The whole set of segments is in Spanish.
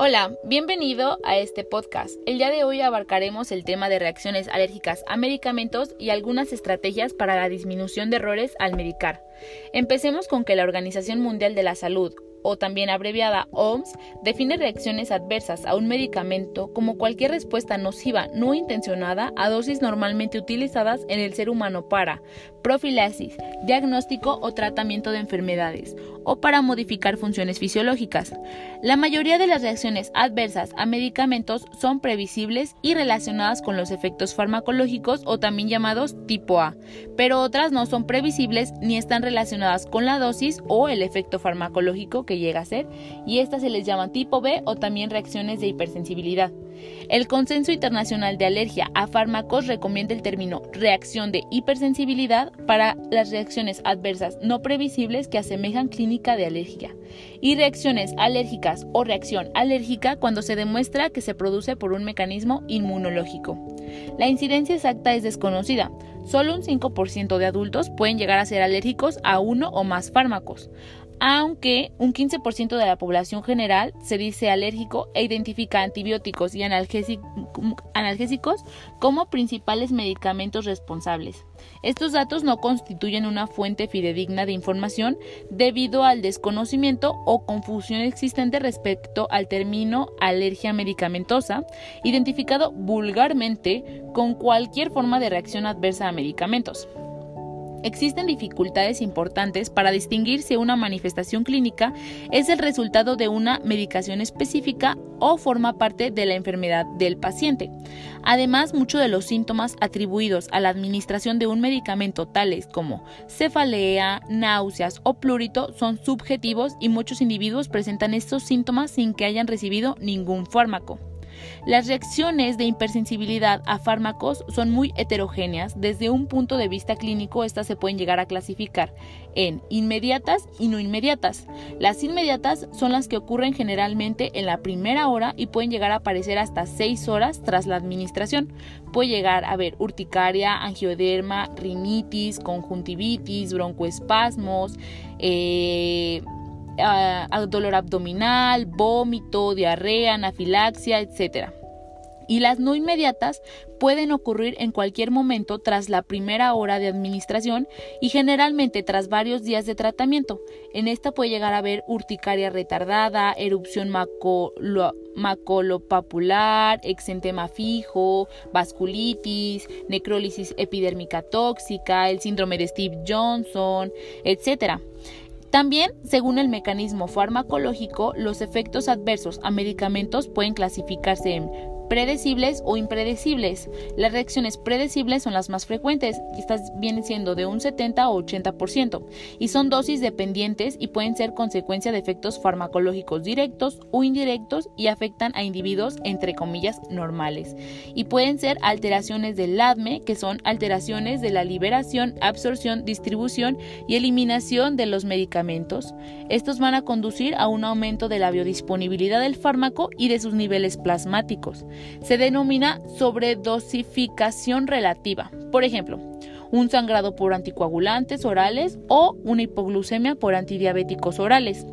Hola, bienvenido a este podcast. El día de hoy abarcaremos el tema de reacciones alérgicas a medicamentos y algunas estrategias para la disminución de errores al medicar. Empecemos con que la Organización Mundial de la Salud, o también abreviada OMS, define reacciones adversas a un medicamento como cualquier respuesta nociva no intencionada a dosis normalmente utilizadas en el ser humano para profilaxis, diagnóstico o tratamiento de enfermedades, o para modificar funciones fisiológicas. La mayoría de las reacciones adversas a medicamentos son previsibles y relacionadas con los efectos farmacológicos o también llamados tipo A, pero otras no son previsibles ni están relacionadas con la dosis o el efecto farmacológico que llega a ser, y estas se les llama tipo B o también reacciones de hipersensibilidad. El Consenso Internacional de Alergia a Fármacos recomienda el término reacción de hipersensibilidad para las reacciones adversas no previsibles que asemejan clínica de alergia y reacciones alérgicas o reacción alérgica cuando se demuestra que se produce por un mecanismo inmunológico. La incidencia exacta es desconocida. Solo un 5% de adultos pueden llegar a ser alérgicos a uno o más fármacos aunque un 15% de la población general se dice alérgico e identifica antibióticos y analgésicos como principales medicamentos responsables. Estos datos no constituyen una fuente fidedigna de información debido al desconocimiento o confusión existente respecto al término alergia medicamentosa, identificado vulgarmente con cualquier forma de reacción adversa a medicamentos. Existen dificultades importantes para distinguir si una manifestación clínica es el resultado de una medicación específica o forma parte de la enfermedad del paciente. Además, muchos de los síntomas atribuidos a la administración de un medicamento, tales como cefalea, náuseas o plurito, son subjetivos y muchos individuos presentan estos síntomas sin que hayan recibido ningún fármaco. Las reacciones de hipersensibilidad a fármacos son muy heterogéneas. Desde un punto de vista clínico, estas se pueden llegar a clasificar en inmediatas y no inmediatas. Las inmediatas son las que ocurren generalmente en la primera hora y pueden llegar a aparecer hasta 6 horas tras la administración. Puede llegar a haber urticaria, angioderma, rinitis, conjuntivitis, broncoespasmos, eh, dolor abdominal, vómito, diarrea, anafilaxia, etc. Y las no inmediatas pueden ocurrir en cualquier momento tras la primera hora de administración y generalmente tras varios días de tratamiento. En esta puede llegar a haber urticaria retardada, erupción macolopapular, exentema fijo, vasculitis, necrólisis epidérmica tóxica, el síndrome de Steve Johnson, etc. También, según el mecanismo farmacológico, los efectos adversos a medicamentos pueden clasificarse en predecibles o impredecibles. Las reacciones predecibles son las más frecuentes, y estas vienen siendo de un 70 o 80%, y son dosis dependientes y pueden ser consecuencia de efectos farmacológicos directos o indirectos y afectan a individuos entre comillas normales. Y pueden ser alteraciones del ADME, que son alteraciones de la liberación, absorción, distribución y eliminación de los medicamentos. Estos van a conducir a un aumento de la biodisponibilidad del fármaco y de sus niveles plasmáticos se denomina sobredosificación relativa. Por ejemplo, un sangrado por anticoagulantes orales o una hipoglucemia por antidiabéticos orales.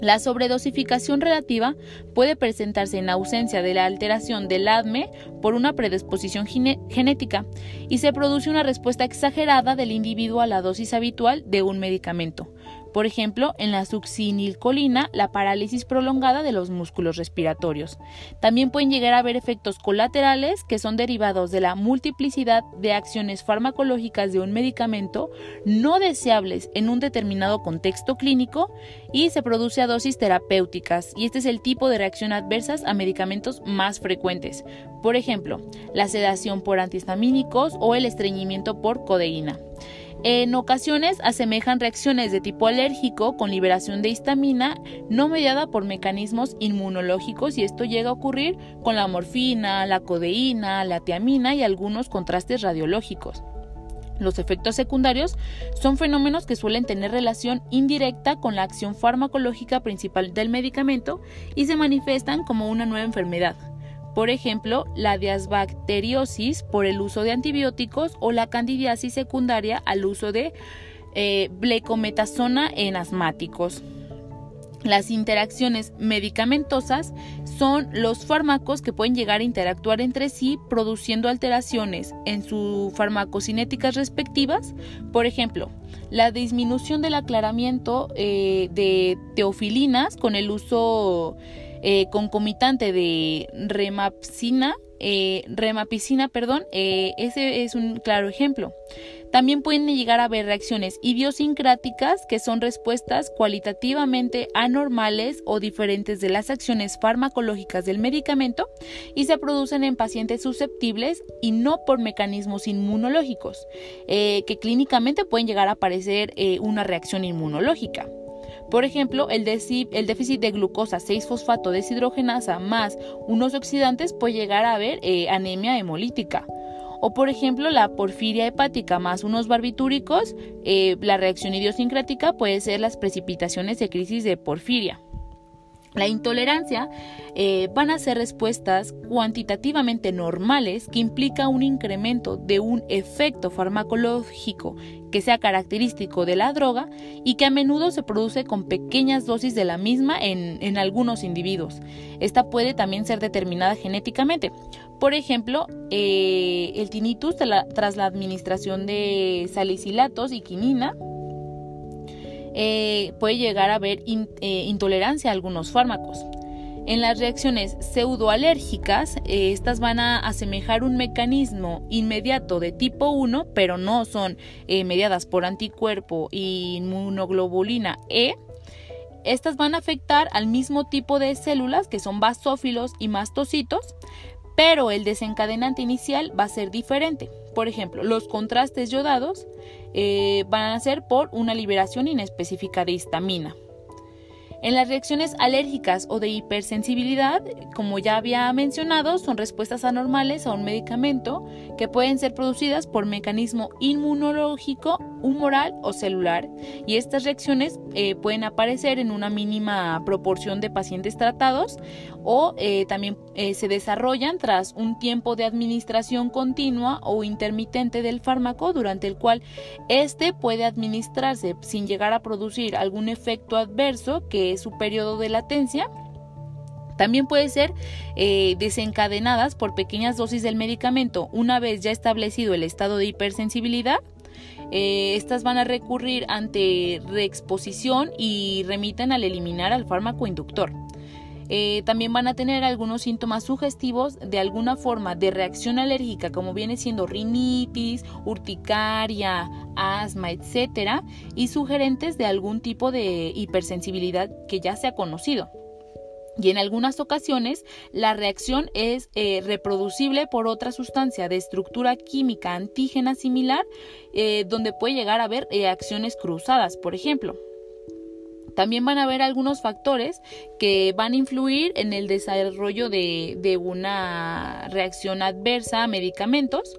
La sobredosificación relativa puede presentarse en ausencia de la alteración del ADME por una predisposición genética y se produce una respuesta exagerada del individuo a la dosis habitual de un medicamento, por ejemplo, en la succinilcolina, la parálisis prolongada de los músculos respiratorios. También pueden llegar a haber efectos colaterales que son derivados de la multiplicidad de acciones farmacológicas de un medicamento no deseables en un determinado contexto clínico y se produce a dosis terapéuticas y este es el tipo de reacción adversas a medicamentos más frecuentes. Por ejemplo, la sedación por antihistamínicos o el estreñimiento por codeína. En ocasiones asemejan reacciones de tipo alérgico con liberación de histamina no mediada por mecanismos inmunológicos y esto llega a ocurrir con la morfina, la codeína, la tiamina y algunos contrastes radiológicos. Los efectos secundarios son fenómenos que suelen tener relación indirecta con la acción farmacológica principal del medicamento y se manifiestan como una nueva enfermedad. Por ejemplo, la diasbacteriosis por el uso de antibióticos o la candidiasis secundaria al uso de eh, blecometasona en asmáticos. Las interacciones medicamentosas son los fármacos que pueden llegar a interactuar entre sí produciendo alteraciones en sus farmacocinéticas respectivas. Por ejemplo, la disminución del aclaramiento eh, de teofilinas con el uso eh, concomitante de remapsina eh, remapicina, perdón, eh, ese es un claro ejemplo. También pueden llegar a haber reacciones idiosincráticas que son respuestas cualitativamente anormales o diferentes de las acciones farmacológicas del medicamento y se producen en pacientes susceptibles y no por mecanismos inmunológicos, que clínicamente pueden llegar a aparecer una reacción inmunológica. Por ejemplo, el, déficit de glucosa 6-fosfato deshidrogenasa más unos oxidantes puede llegar a haber eh, anemia hemolítica. O por ejemplo, la porfiria hepática más unos barbitúricos, eh, la reacción idiosincrática puede ser las precipitaciones de crisis de porfiria. La intolerancia eh, van a ser respuestas cuantitativamente normales que implica un incremento de un efecto farmacológico que sea característico de la droga y que a menudo se produce con pequeñas dosis de la misma en, algunos individuos. Esta puede también ser determinada genéticamente. Por ejemplo, eh, el tinnitus tras la administración de salicilatos y quinina eh, puede llegar a haber eh, intolerancia a algunos fármacos. En las reacciones pseudoalérgicas, eh, estas van a asemejar un mecanismo inmediato de tipo 1, pero no son mediadas por anticuerpo y inmunoglobulina E. Estas van a afectar al mismo tipo de células que son basófilos y mastocitos, pero el desencadenante inicial va a ser diferente. Por ejemplo, los contrastes yodados eh, van a ser por una liberación inespecífica de histamina. En las reacciones alérgicas o de hipersensibilidad, como ya había mencionado, son respuestas anormales a un medicamento que pueden ser producidas por mecanismo inmunológico, humoral o celular, y estas reacciones eh, pueden aparecer en una mínima proporción de pacientes tratados o eh, también eh, se desarrollan tras un tiempo de administración continua o intermitente del fármaco durante el cual éste puede administrarse sin llegar a producir algún efecto adverso que es su periodo de latencia. También puede ser desencadenadas por pequeñas dosis del medicamento una vez ya establecido el estado de hipersensibilidad. Estas van a recurrir ante reexposición y remiten al eliminar al fármaco inductor. Eh, también van a tener algunos síntomas sugestivos de alguna forma de reacción alérgica, como viene siendo rinitis, urticaria, asma, etcétera, y sugerentes de algún tipo de hipersensibilidad que ya se ha conocido. Y en algunas ocasiones la reacción es eh, reproducible por otra sustancia de estructura química antígena similar, eh, donde puede llegar a haber reacciones cruzadas, por ejemplo. También van a haber algunos factores que van a influir en el desarrollo de, una reacción adversa a medicamentos.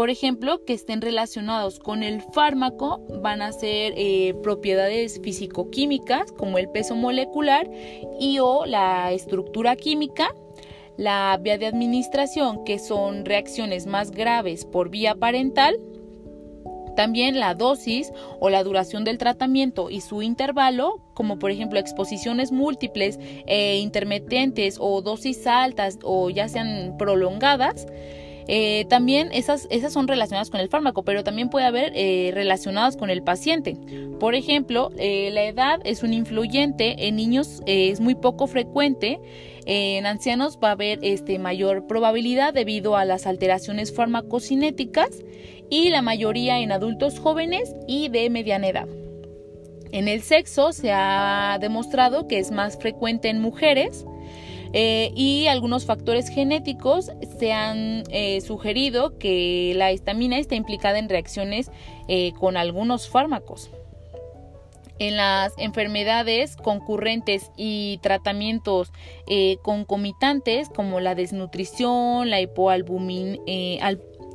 Por ejemplo, que estén relacionados con el fármaco van a ser eh, propiedades físico-químicas como el peso molecular y o la estructura química, la vía de administración que son reacciones más graves por vía parental, también la dosis o la duración del tratamiento y su intervalo, como por ejemplo exposiciones múltiples e intermitentes o dosis altas o ya sean prolongadas. Eh, también esas, esas son relacionadas con el fármaco, pero también puede haber eh, relacionadas con el paciente. Por ejemplo, eh, la edad es un influyente, en niños es muy poco frecuente, en ancianos va a haber este, mayor probabilidad debido a las alteraciones farmacocinéticas y la mayoría en adultos jóvenes y de mediana edad. En el sexo se ha demostrado que es más frecuente en mujeres eh, y algunos factores genéticos se han eh, sugerido que la histamina está implicada en reacciones eh, con algunos fármacos. En las enfermedades concurrentes y tratamientos concomitantes como la desnutrición, la hipoalbumin,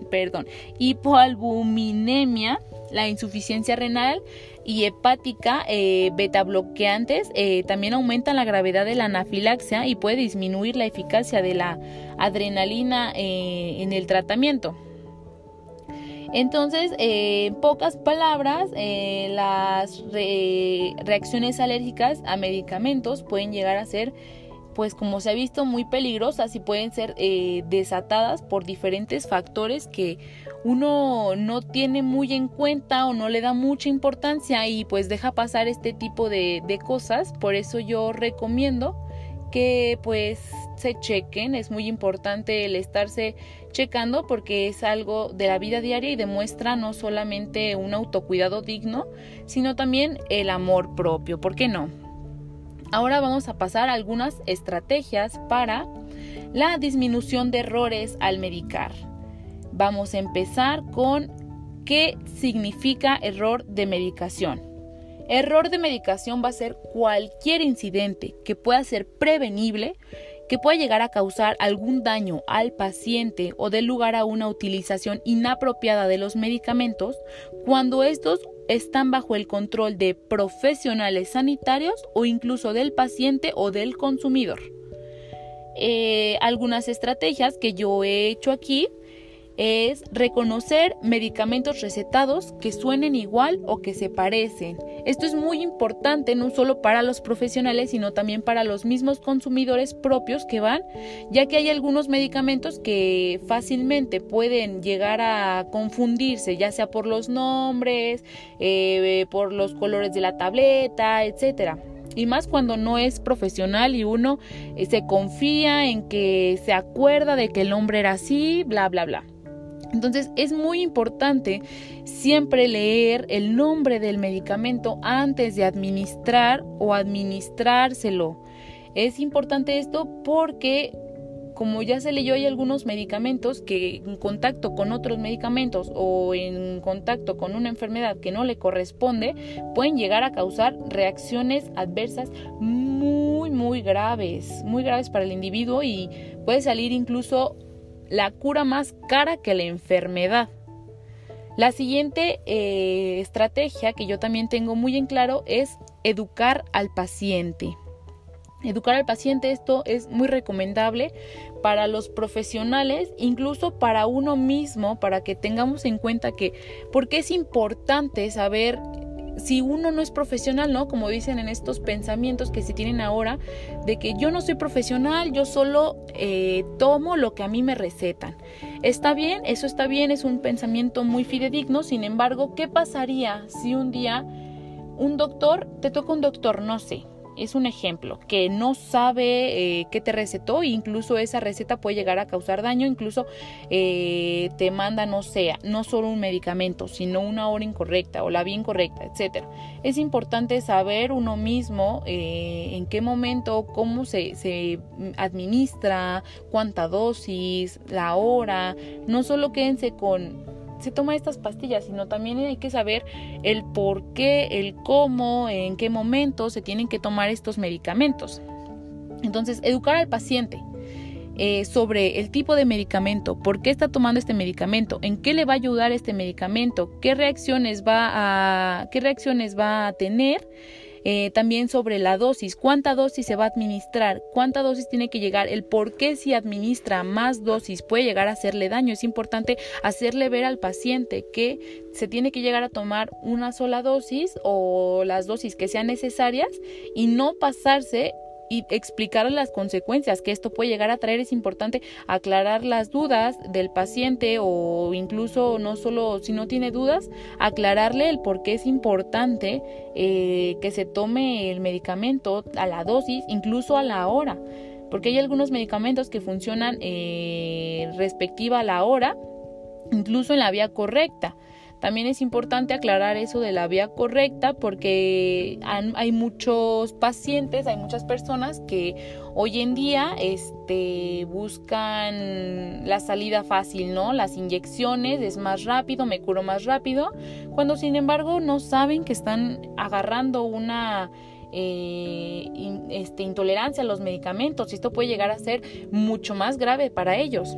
perdón, hipoalbuminemia, la insuficiencia renal y hepática eh, beta bloqueantes eh, también aumentan la gravedad de la anafilaxia y puede disminuir la eficacia de la adrenalina eh, en el tratamiento. Entonces, en pocas palabras, las reacciones alérgicas a medicamentos pueden llegar a ser, pues como se ha visto, muy peligrosas y pueden ser desatadas por diferentes factores que uno no tiene muy en cuenta o no le da mucha importancia y pues deja pasar este tipo de, cosas. Por eso yo recomiendo que pues se chequen, es muy importante el estarse checando porque es algo de la vida diaria y demuestra no solamente un autocuidado digno, sino también el amor propio, ¿por qué no? Ahora vamos a pasar a algunas estrategias para la disminución de errores al medicar. Vamos a empezar con qué significa error de medicación. Error de medicación va a ser cualquier incidente que pueda ser prevenible que pueda llegar a causar algún daño al paciente o dé lugar a una utilización inapropiada de los medicamentos cuando estos están bajo el control de profesionales sanitarios o incluso del paciente o del consumidor. Eh, algunas estrategias que yo he hecho aquí es reconocer medicamentos recetados que suenen igual o que se parecen. Esto es muy importante no solo para los profesionales, sino también para los mismos consumidores propios que van, ya que hay algunos medicamentos que fácilmente pueden llegar a confundirse, ya sea por los nombres, eh, por los colores de la tableta, etcétera y más cuando no es profesional y uno eh, se confía en que se acuerda de que el nombre era así, bla, bla, bla. Entonces es muy importante siempre leer el nombre del medicamento antes de administrar o administrárselo. Es importante esto porque como ya se leyó, hay algunos medicamentos que en contacto con otros medicamentos o en contacto con una enfermedad que no le corresponde, pueden llegar a causar reacciones adversas muy, muy graves, muy graves para el individuo y puede salir incluso la cura más cara que la enfermedad. La siguiente eh, estrategia que yo también tengo muy en claro es educar al paciente. Educar al paciente, esto es muy recomendable para los profesionales, incluso para uno mismo, para que tengamos en cuenta que, porque es importante saber si uno no es profesional, ¿no? Como dicen en estos pensamientos que se tienen ahora, de que yo no soy profesional, yo solo eh, tomo lo que a mí me recetan. Está bien, eso está bien, es un pensamiento muy fidedigno, sin embargo, ¿qué pasaría si un día un doctor, te toca un doctor, no sé, es un ejemplo, que no sabe eh, qué te recetó incluso esa receta puede llegar a causar daño, incluso eh, te manda, no sea, no solo un medicamento, sino una hora incorrecta o la vía incorrecta, etc. Es importante saber uno mismo eh, en qué momento, cómo se, se administra, cuánta dosis, la hora, no solo quédense con se toma estas pastillas, sino también hay que saber el por qué, el cómo, en qué momento se tienen que tomar estos medicamentos. Entonces, educar al paciente eh, sobre el tipo de medicamento, por qué está tomando este medicamento, en qué le va a ayudar este medicamento, qué reacciones va a, qué reacciones va a tener eh, también sobre la dosis, cuánta dosis se va a administrar, cuánta dosis tiene que llegar, el por qué si administra más dosis puede llegar a hacerle daño. Es importante hacerle ver al paciente que se tiene que llegar a tomar una sola dosis o las dosis que sean necesarias y no pasarse y explicar las consecuencias que esto puede llegar a traer. Es importante aclarar las dudas del paciente o incluso no solo si no tiene dudas, aclararle el por qué es importante eh, que se tome el medicamento a la dosis, incluso a la hora. Porque hay algunos medicamentos que funcionan eh, respectiva a la hora, incluso en la vía correcta. También es importante aclarar eso de la vía correcta porque hay muchos pacientes, hay muchas personas que hoy en día este, buscan la salida fácil, ¿no? Las inyecciones es más rápido, me curo más rápido, cuando sin embargo no saben que están agarrando una... Eh, este, intolerancia a los medicamentos esto puede llegar a ser mucho más grave para ellos.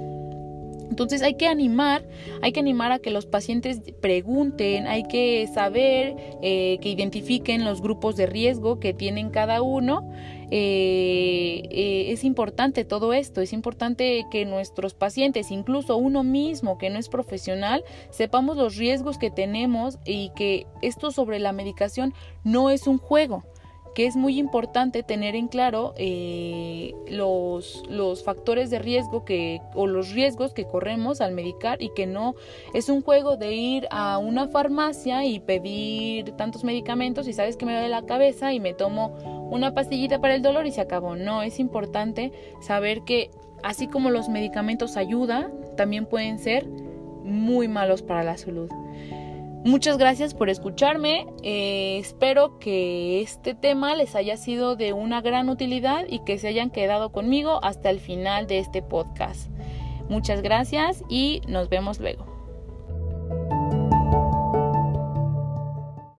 Entonces hay que animar, hay que animar a que los pacientes pregunten, hay que saber eh, que identifiquen los grupos de riesgo que tienen cada uno. Eh, eh, es importante todo esto, es importante que nuestros pacientes, incluso uno mismo que no es profesional, sepamos los riesgos que tenemos y que esto sobre la medicación no es un juego que es muy importante tener en claro eh, los, los factores de riesgo que, o los riesgos que corremos al medicar y que no es un juego de ir a una farmacia y pedir tantos medicamentos y sabes que me duele la cabeza y me tomo una pastillita para el dolor y se acabó. No, es importante saber que así como los medicamentos ayudan, también pueden ser muy malos para la salud. Muchas gracias por escucharme. Eh, espero que este tema les haya sido de una gran utilidad y que se hayan quedado conmigo hasta el final de este podcast. Muchas gracias y nos vemos luego.